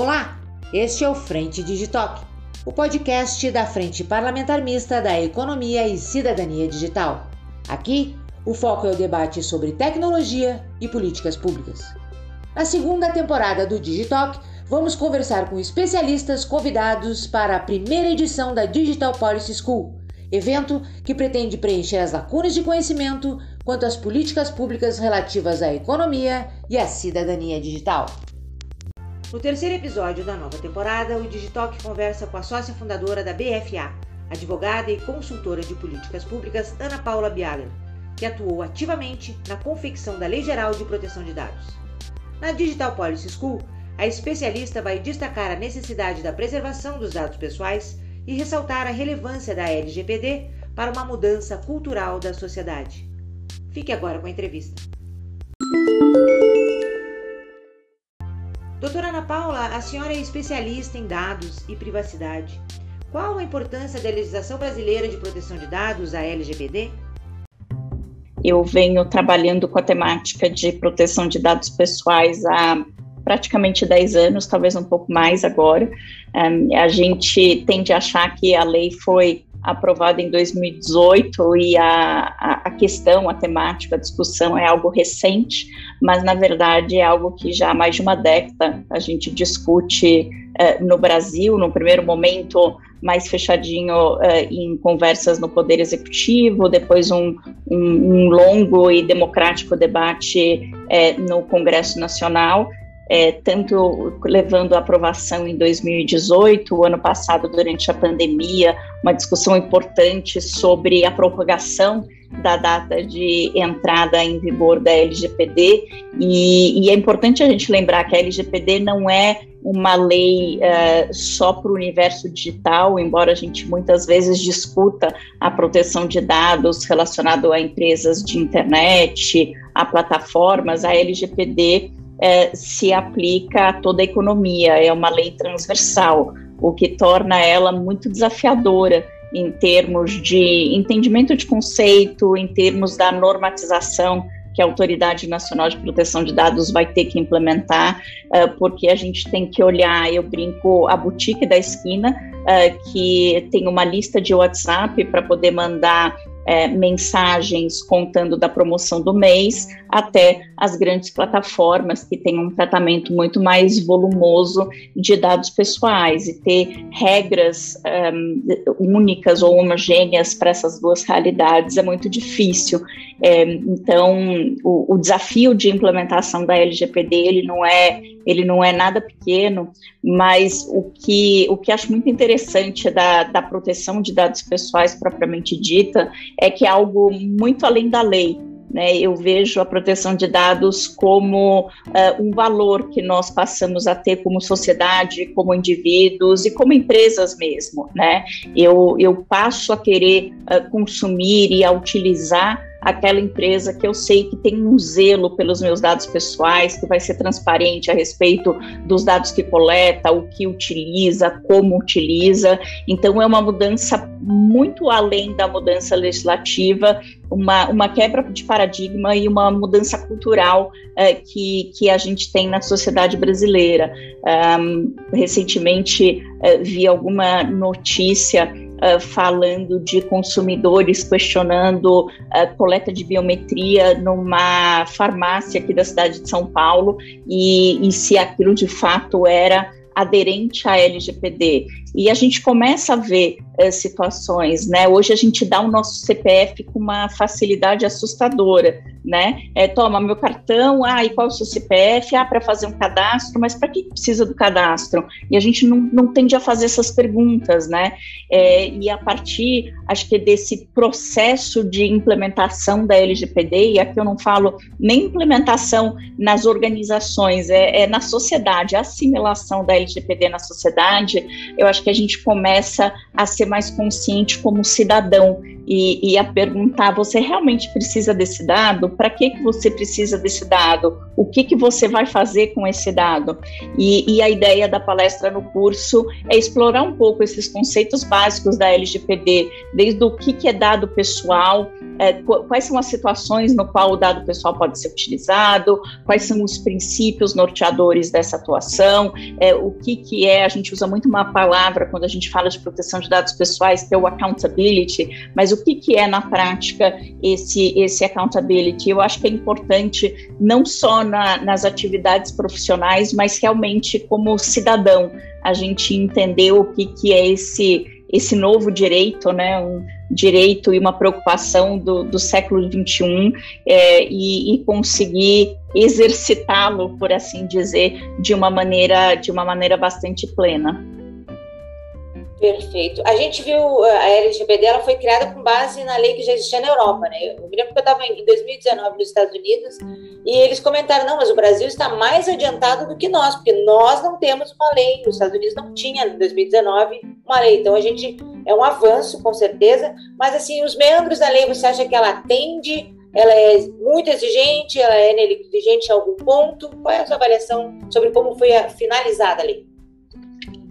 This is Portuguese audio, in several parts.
Olá, este é o Frente Digitalk, o podcast da Frente Parlamentar Mista da Economia e Cidadania Digital. Aqui, o foco é o debate sobre tecnologia e políticas públicas. Na segunda temporada do Digitalk, vamos conversar com especialistas convidados para a primeira edição da Digital Policy School, evento que pretende preencher as lacunas de conhecimento quanto às políticas públicas relativas à economia e à cidadania digital. No terceiro episódio da nova temporada, o Digitalk conversa com a sócia fundadora da BFA, advogada e consultora de políticas públicas Ana Paula Bialer, que atuou ativamente na confecção da Lei Geral de Proteção de Dados. Na Digital Policy School, a especialista vai destacar a necessidade da preservação dos dados pessoais e ressaltar a relevância da LGPD para uma mudança cultural da sociedade. Fique agora com a entrevista. A senhora é especialista em dados e privacidade. Qual a importância da legislação brasileira de proteção de dados, a LGPD? Eu venho trabalhando com a temática de proteção de dados pessoais há praticamente 10 anos, talvez um pouco mais agora. A gente tende a achar que a lei foi aprovada em 2018 e a, a, a, questão, a temática, a discussão é algo recente, mas na verdade é algo que já há mais de uma década a gente discute uh, no Brasil, no primeiro momento mais fechadinho uh, em conversas no Poder Executivo, depois um, um, um longo e democrático debate uh, no Congresso Nacional é, tanto levando a aprovação em 2018, o ano passado, durante a pandemia, uma discussão importante sobre a propagação da data de entrada em vigor da LGPD, e, e é importante a gente lembrar que a LGPD não é uma lei uh, só para o universo digital, embora a gente muitas vezes discuta a proteção de dados relacionado a empresas de internet, a plataformas, a LGPD é, se aplica a toda a economia, é uma lei transversal, o que torna ela muito desafiadora em termos de entendimento de conceito, em termos da normatização que a Autoridade Nacional de Proteção de Dados vai ter que implementar, uh, porque a gente tem que olhar, eu brinco, a boutique da esquina, uh, que tem uma lista de WhatsApp para poder mandar é, mensagens contando da promoção do mês, até as grandes plataformas que têm um tratamento muito mais volumoso de dados pessoais e ter regras um, únicas ou homogêneas para essas duas realidades é muito difícil. É, então, o, o, desafio de implementação da LGPD ele não é ele não é nada pequeno, mas o que o que acho muito interessante da, da proteção de dados pessoais propriamente dita é que é algo muito além da lei. Né, eu vejo a proteção de dados como uh, um valor que nós passamos a ter como sociedade, como indivíduos e como empresas mesmo. Né? Eu, eu passo a querer uh, consumir e a utilizar aquela empresa que eu sei que tem um zelo pelos meus dados pessoais, que vai ser transparente a respeito dos dados que coleta, o que utiliza, como utiliza. Então, é uma mudança muito além da mudança legislativa, uma, uma quebra de paradigma e uma mudança cultural é, que, que a gente tem na sociedade brasileira. Um, recentemente, é, vi alguma notícia uh, falando de consumidores questionando uh, coleta de biometria numa farmácia aqui da cidade de São Paulo e, e se aquilo de fato era aderente à LGPD. E a gente começa a ver uh, situações, né? Hoje a gente dá o nosso CPF com uma facilidade assustadora, né? É, toma meu cartão, ah, e qual é o seu CPF? Ah, para fazer um cadastro, mas para que precisa do cadastro? E a gente não, não tende a fazer essas perguntas, né? É, e a partir, acho que desse processo de implementação da LGPD, e aqui eu não falo nem implementação nas organizações, é, é na sociedade, a assimilação da LGPD na sociedade, eu acho que a gente começa a ser mais consciente como cidadão e, e a perguntar: você realmente precisa desse dado? Para que, que você precisa desse dado? O que, que você vai fazer com esse dado? E, e a ideia da palestra no curso é explorar um pouco esses conceitos básicos da LGPD, desde o que, que é dado pessoal, é, quais são as situações no qual o dado pessoal pode ser utilizado, quais são os princípios norteadores dessa atuação, é, o que, que é, a gente usa muito uma palavra quando a gente fala de proteção de dados pessoais, que é o accountability, mas o que, que é na prática esse, esse accountability? Eu acho que é importante não só na, nas atividades profissionais, mas realmente como cidadão, a gente entender o que, que é esse, esse novo direito, né? Um, direito e uma preocupação do, do século XXI é, e, e conseguir exercitá-lo, por assim dizer, de uma maneira de uma maneira bastante plena. Perfeito. A gente viu a LGPD, ela foi criada com base na lei que já existia na Europa, né? Eu me lembro que eu estava em 2019 nos Estados Unidos e eles comentaram, não, mas o Brasil está mais adiantado do que nós, porque nós não temos uma lei, os Estados Unidos não tinha em 2019 uma lei, então a gente é um avanço, com certeza, mas assim, os membros da lei, você acha que ela atende, ela é muito exigente, ela é negligente em algum ponto? Qual é a sua avaliação sobre como foi finalizada a lei?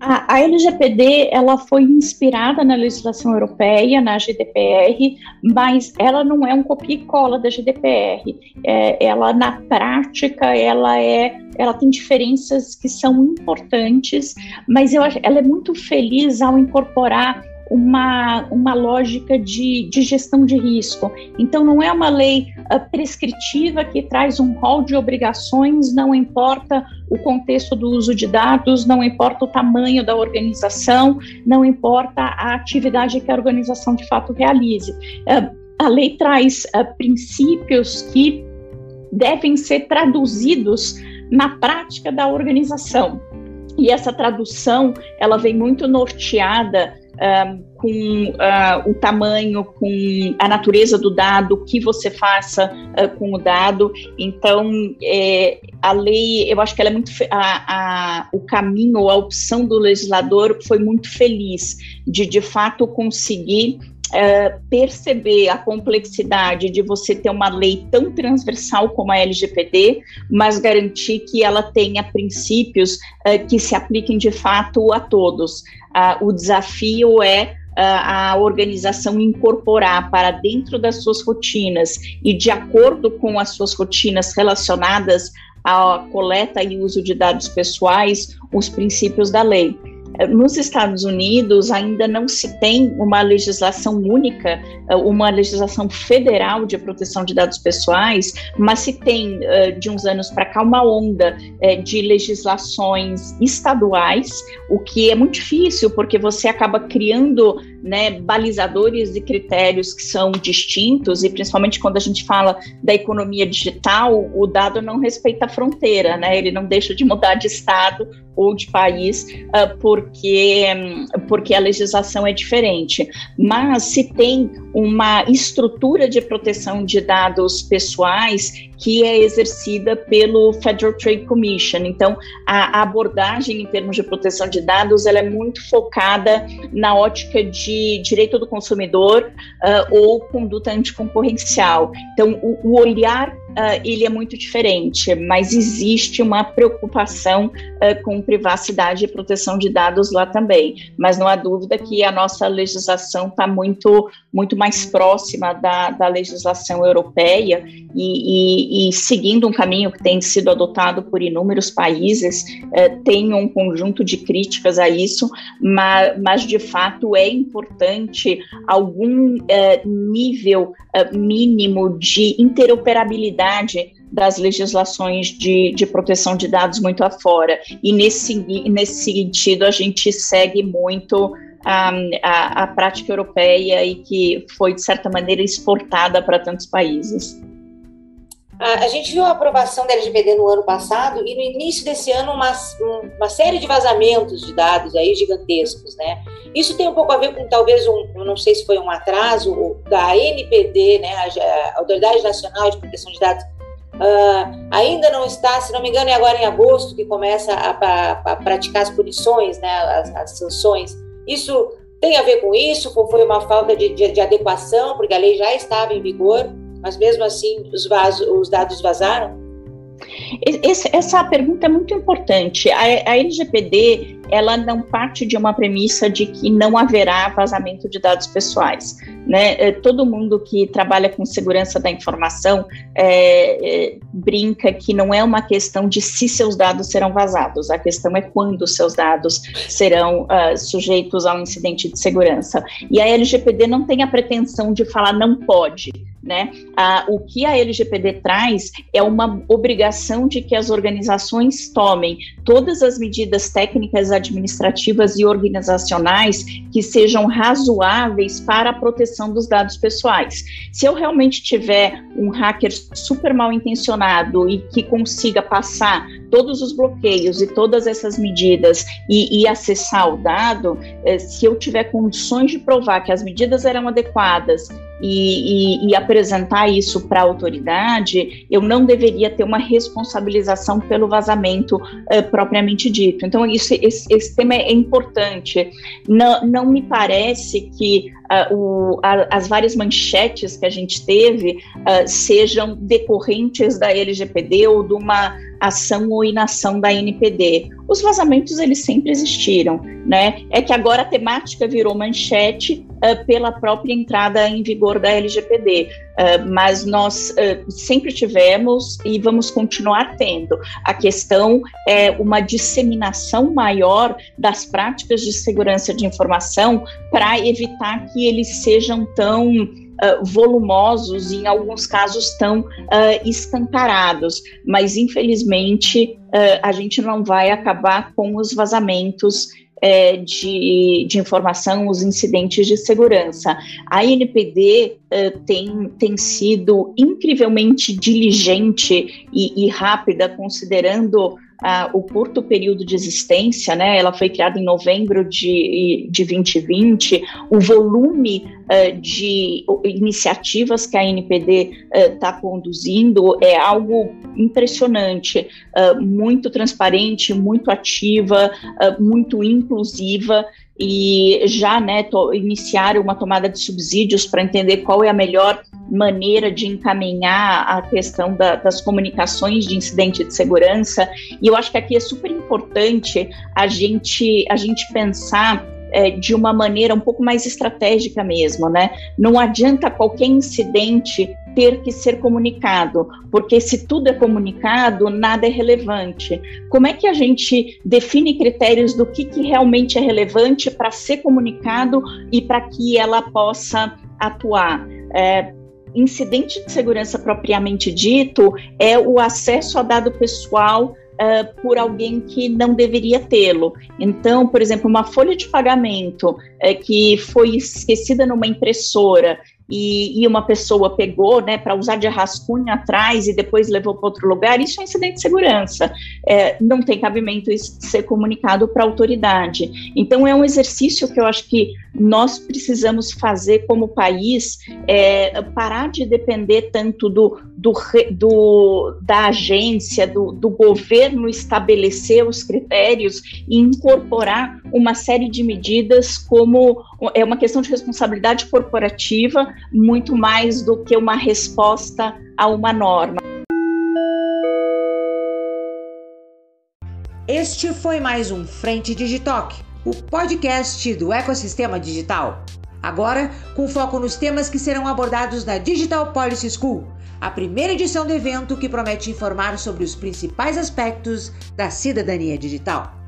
A, a, LGPD ela foi inspirada na legislação europeia, na GDPR, mas ela não é um copia e cola da GDPR. É, ela na prática ela é, ela tem diferenças que são importantes, mas eu ela é muito feliz ao incorporar uma, uma lógica de, de gestão de risco. Então, não é uma lei uh, prescritiva que traz um rol de obrigações, não importa o contexto do uso de dados, não importa o tamanho da organização, não importa a atividade que a organização de fato realize. Uh, a lei traz uh, princípios que devem ser traduzidos na prática da organização. E essa tradução, ela vem muito norteada um, com uh, o tamanho, com a natureza do dado, o que você faça uh, com o dado. Então, é, a lei, eu acho que ela é muito. A, a, o caminho, a opção do legislador foi muito feliz de, de fato, conseguir Uh, perceber a complexidade de você ter uma lei tão transversal como a LGPD, mas garantir que ela tenha princípios uh, que se apliquem de fato a todos. Uh, o desafio é a organização incorporar para dentro das suas rotinas e de acordo com as suas rotinas relacionadas à coleta e uso de dados pessoais, os princípios da lei. Nos Estados Unidos ainda não se tem uma legislação única, uma legislação federal de proteção de dados pessoais, mas se tem de uns anos para cá uma onda de legislações estaduais, o que é muito difícil porque você acaba criando né, balizadores e critérios que são distintos, e principalmente quando a gente fala da economia digital, o dado não respeita a fronteira, né, ele não deixa de mudar de estado ou de país uh, porque, porque a legislação é diferente. Mas se tem uma estrutura de proteção de dados pessoais que é exercida pelo Federal Trade Commission. Então, a, abordagem em termos de proteção de dados ela é muito focada na ótica de direito do consumidor uh, ou conduta anticoncorrencial. Então, o, o olhar uh, ele é muito diferente, mas existe uma preocupação uh, com privacidade e proteção de dados lá também. Mas não há dúvida que a nossa legislação está muito, muito mais próxima da, da legislação europeia e, e, e, seguindo um caminho que tem sido adotado por inúmeros países, uh, tem um conjunto de críticas a isso, mas, mas de fato é importante algum nível mínimo de interoperabilidade das legislações de, de proteção de dados muito afora. E nesse, nesse sentido, a gente segue muito a, a, a prática europeia e que foi, de certa maneira, exportada para tantos países. A, gente viu a aprovação da LGPD no ano passado e no início desse ano uma, uma série de vazamentos de dados aí gigantescos, né? Isso tem um pouco a ver com talvez um, não sei se foi um atraso da NPD, né, a, Autoridade Nacional de Proteção de Dados, uh, ainda não está, se não me engano, é agora em agosto que começa a, a, a praticar as punições, né, as, as, sanções. Isso tem a ver com isso? Foi uma falta de, de, de adequação, porque a lei já estava em vigor? Mas mesmo assim os, vasos, os dados vazaram? Esse, essa pergunta é muito importante. A, a LGPD ela não parte de uma premissa de que não haverá vazamento de dados pessoais. Né? É, todo mundo que trabalha com segurança da informação é, é, brinca que não é uma questão de se seus dados serão vazados, a questão é quando seus dados serão uh, sujeitos a um incidente de segurança. E a LGPD não tem a pretensão de falar não pode. Né? Ah, o que a LGPD traz é uma obrigação de que as organizações tomem todas as medidas técnicas, administrativas e organizacionais que sejam razoáveis para a proteção dos dados pessoais. Se eu realmente tiver um hacker super mal intencionado e que consiga passar todos os bloqueios e todas essas medidas e, e acessar o dado, eh, se eu tiver condições de provar que as medidas eram adequadas e, e, e apresentar isso para a autoridade, eu não deveria ter uma responsabilização pelo vazamento uh, propriamente dito. Então, isso, esse, esse, tema é importante. Não, não me parece que uh, o, a, as várias manchetes que a gente teve uh, sejam decorrentes da LGPD ou de uma ação ou inação da NPD. Os vazamentos eles sempre existiram, né? É que agora a temática virou manchete uh, pela própria entrada em vigor da LGPD, uh, mas nós uh, sempre tivemos e vamos continuar tendo. A questão é uma disseminação maior das práticas de segurança de informação para evitar que eles sejam tão volumosos e, em alguns casos, tão uh, escancarados. Mas, infelizmente, uh, a gente não vai acabar com os vazamentos é, de, de, informação, os incidentes de segurança. A NPD uh, tem, tem sido incrivelmente diligente e, e rápida, considerando uh, o curto período de existência, né? Ela foi criada em novembro de, de 2020. O volume uh, de iniciativas que a NPD está uh, conduzindo é algo impressionante, muito transparente, muito ativa, muito inclusiva e já né, to, iniciar uma tomada de subsídios para entender qual é a melhor maneira de encaminhar a questão da, das comunicações de incidente de segurança. E eu acho que aqui é super importante a gente, a gente pensar é, de uma maneira um pouco mais estratégica mesmo, né? Não adianta qualquer incidente ter que ser comunicado, porque se tudo é comunicado, nada é relevante. Como é que a gente define critérios do que, que realmente é relevante para ser comunicado e para que ela possa atuar? É, incidente de segurança propriamente dito é o acesso a dado pessoal uh, por alguém que não deveria tê-lo. Então, por exemplo, uma folha de pagamento uh, que foi esquecida numa impressora e, e, uma pessoa pegou, né, para usar de rascunho atrás e depois levou para outro lugar, isso é incidente de segurança. É, não tem cabimento isso ser comunicado para a autoridade. Então, é um exercício que eu acho que nós precisamos fazer como país, é, parar de depender tanto do, do, do da agência, do, do governo estabelecer os critérios e incorporar uma série de medidas como é uma questão de responsabilidade corporativa muito mais do que uma resposta a uma norma. Este foi mais um Frente Digitalk, o podcast do ecossistema digital. Agora, com foco nos temas que serão abordados na Digital Policy School, a primeira edição do evento que promete informar sobre os principais aspectos da cidadania digital.